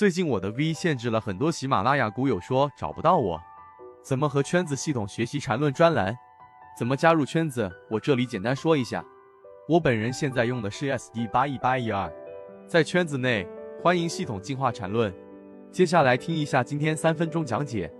最近我的 V 限制了很多喜马拉雅股友说找不到我，怎么和圈子系统学习缠论专栏？怎么加入圈子？我这里简单说一下。我本人现在用的是 SD 八一八一二，在圈子内欢迎系统进化缠论。接下来听一下今天三分钟讲解。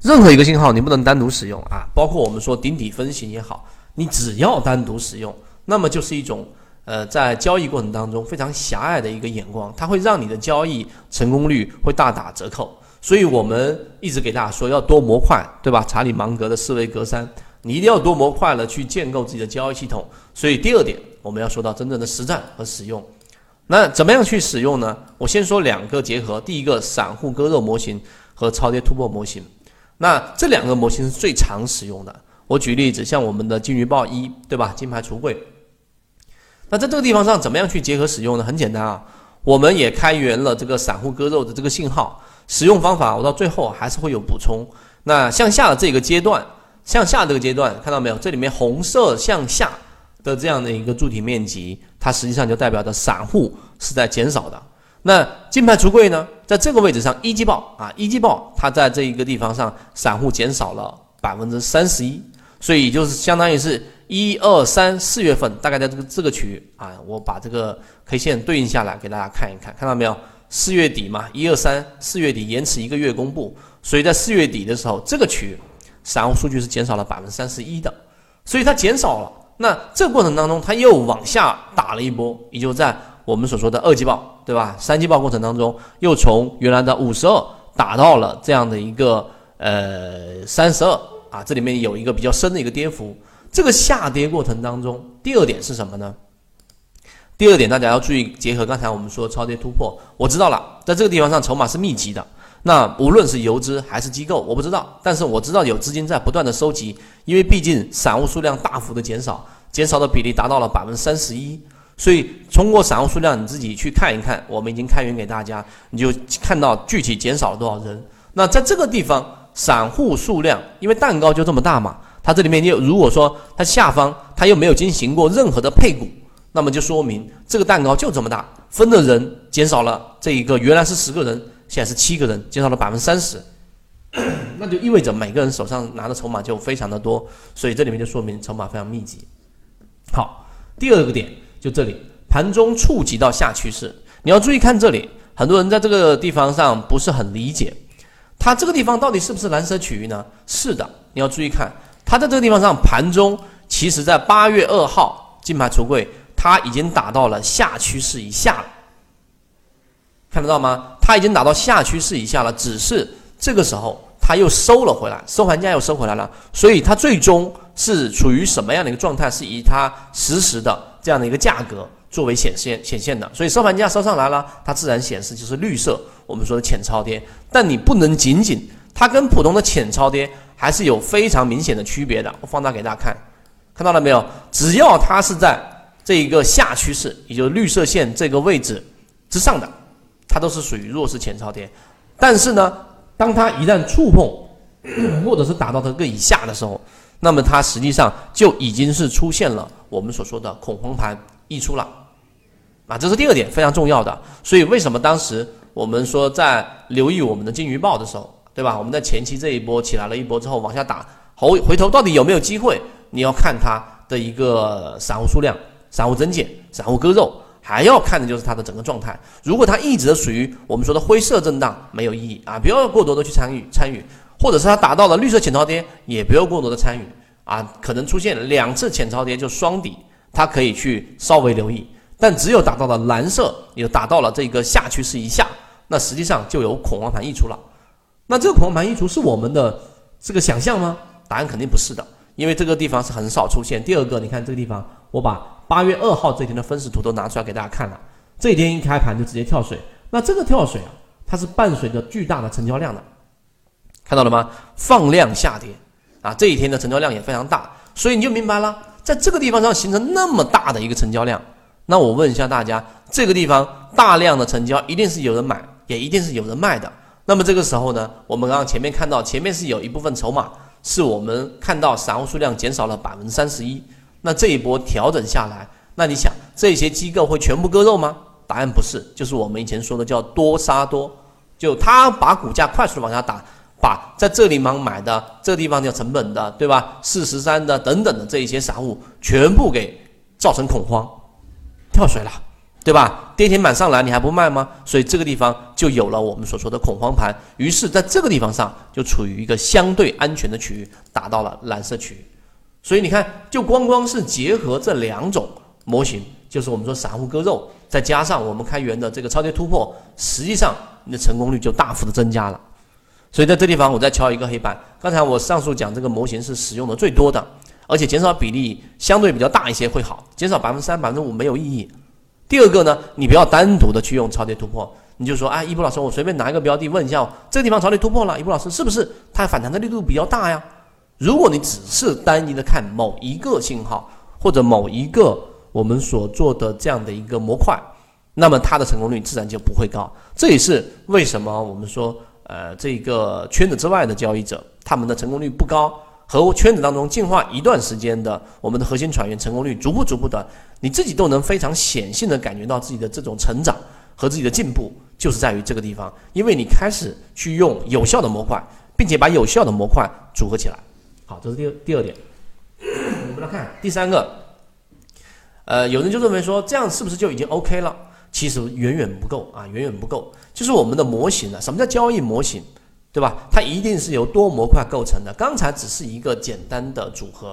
任何一个信号你不能单独使用啊，包括我们说顶底分型也好，你只要单独使用，那么就是一种呃在交易过程当中非常狭隘的一个眼光，它会让你的交易成功率会大打折扣。所以我们一直给大家说要多模块，对吧？查理芒格的思维格栅。你一定要多模块了去建构自己的交易系统，所以第二点我们要说到真正的实战和使用。那怎么样去使用呢？我先说两个结合，第一个散户割肉模型和超跌突破模型。那这两个模型是最常使用的。我举例子，像我们的金鱼报一，对吧？金牌橱柜。那在这个地方上怎么样去结合使用呢？很简单啊，我们也开源了这个散户割肉的这个信号使用方法，我到最后还是会有补充。那向下的这个阶段。向下这个阶段看到没有？这里面红色向下的这样的一个柱体面积，它实际上就代表着散户是在减少的。那金牌橱柜呢，在这个位置上一季报啊，一季报它在这一个地方上，散户减少了百分之三十一，所以就是相当于是一二三四月份，大概在这个这个区域啊，我把这个 K 线对应下来给大家看一看，看到没有？四月底嘛，一二三四月底延迟一个月公布，所以在四月底的时候，这个区域。散户数据是减少了百分之三十一的，所以它减少了。那这个过程当中，它又往下打了一波，也就在我们所说的二季报，对吧？三季报过程当中，又从原来的五十二打到了这样的一个呃三十二啊，这里面有一个比较深的一个跌幅。这个下跌过程当中，第二点是什么呢？第二点大家要注意，结合刚才我们说超跌突破，我知道了，在这个地方上筹码是密集的。那无论是游资还是机构，我不知道，但是我知道有资金在不断的收集，因为毕竟散户数量大幅的减少，减少的比例达到了百分之三十一，所以通过散户数量你自己去看一看，我们已经开源给大家，你就看到具体减少了多少人。那在这个地方，散户数量，因为蛋糕就这么大嘛，它这里面又如果说它下方它又没有进行过任何的配股，那么就说明这个蛋糕就这么大，分的人减少了，这一个原来是十个人。现在是七个人，减少了百分之三十，那就意味着每个人手上拿的筹码就非常的多，所以这里面就说明筹码非常密集。好，第二个点就这里，盘中触及到下趋势，你要注意看这里，很多人在这个地方上不是很理解，它这个地方到底是不是蓝色区域呢？是的，你要注意看，它在这个地方上盘中，其实在八月二号金牌橱柜，它已经打到了下趋势以下了。看得到吗？它已经打到下趋势以下了，只是这个时候它又收了回来，收盘价又收回来了，所以它最终是处于什么样的一个状态？是以它实时的这样的一个价格作为显现显现的，所以收盘价收上来了，它自然显示就是绿色，我们说的浅超跌。但你不能仅仅它跟普通的浅超跌还是有非常明显的区别的。我放大给大家看，看到了没有？只要它是在这一个下趋势，也就是绿色线这个位置之上的。它都是属于弱势前超跌，但是呢，当它一旦触碰，或者是打到这个以下的时候，那么它实际上就已经是出现了我们所说的恐慌盘溢出了，啊，这是第二点非常重要的。所以为什么当时我们说在留意我们的金鱼报的时候，对吧？我们在前期这一波起来了一波之后往下打，回回头到底有没有机会？你要看它的一个散户数量、散户增减、散户割肉。还要看的就是它的整个状态。如果它一直属于我们说的灰色震荡，没有意义啊！不要过多的去参与参与，或者是它达到了绿色浅超跌，也不要过多的参与啊！可能出现两次浅超跌就双底，它可以去稍微留意。但只有达到了蓝色，也达到了这个下趋势以下，那实际上就有恐慌盘溢出了。那这个狂盘溢出是我们的这个想象吗？答案肯定不是的，因为这个地方是很少出现。第二个，你看这个地方，我把。八月二号这天的分时图都拿出来给大家看了，这一天一开盘就直接跳水，那这个跳水啊，它是伴随着巨大的成交量的，看到了吗？放量下跌啊，这一天的成交量也非常大，所以你就明白了，在这个地方上形成那么大的一个成交量，那我问一下大家，这个地方大量的成交，一定是有人买，也一定是有人卖的。那么这个时候呢，我们刚刚前面看到，前面是有一部分筹码，是我们看到散户数量减少了百分之三十一。那这一波调整下来，那你想这些机构会全部割肉吗？答案不是，就是我们以前说的叫多杀多，就他把股价快速往下打，把在这里方买的这个地方叫成本的，对吧？四十三的等等的这一些散户全部给造成恐慌，跳水了，对吧？跌停板上来你还不卖吗？所以这个地方就有了我们所说的恐慌盘，于是在这个地方上就处于一个相对安全的区域，达到了蓝色区域。所以你看，就光光是结合这两种模型，就是我们说散户割肉，再加上我们开源的这个超跌突破，实际上你的成功率就大幅的增加了。所以在这地方，我再敲一个黑板。刚才我上述讲这个模型是使用的最多的，而且减少比例相对比较大一些会好，减少百分之三、百分之五没有意义。第二个呢，你不要单独的去用超跌突破，你就说，哎，一波老师，我随便拿一个标的问一下，这个地方超跌突破了，一波老师是不是它反弹的力度比较大呀？如果你只是单一的看某一个信号或者某一个我们所做的这样的一个模块，那么它的成功率自然就不会高。这也是为什么我们说，呃，这个圈子之外的交易者他们的成功率不高，和圈子当中进化一段时间的我们的核心船员成功率逐步逐步的，你自己都能非常显性的感觉到自己的这种成长和自己的进步，就是在于这个地方，因为你开始去用有效的模块，并且把有效的模块组合起来。好，这是第二第二点。我们来看第三个，呃，有人就认为说这样是不是就已经 OK 了？其实远远不够啊，远远不够。就是我们的模型呢，什么叫交易模型，对吧？它一定是由多模块构成的。刚才只是一个简单的组合。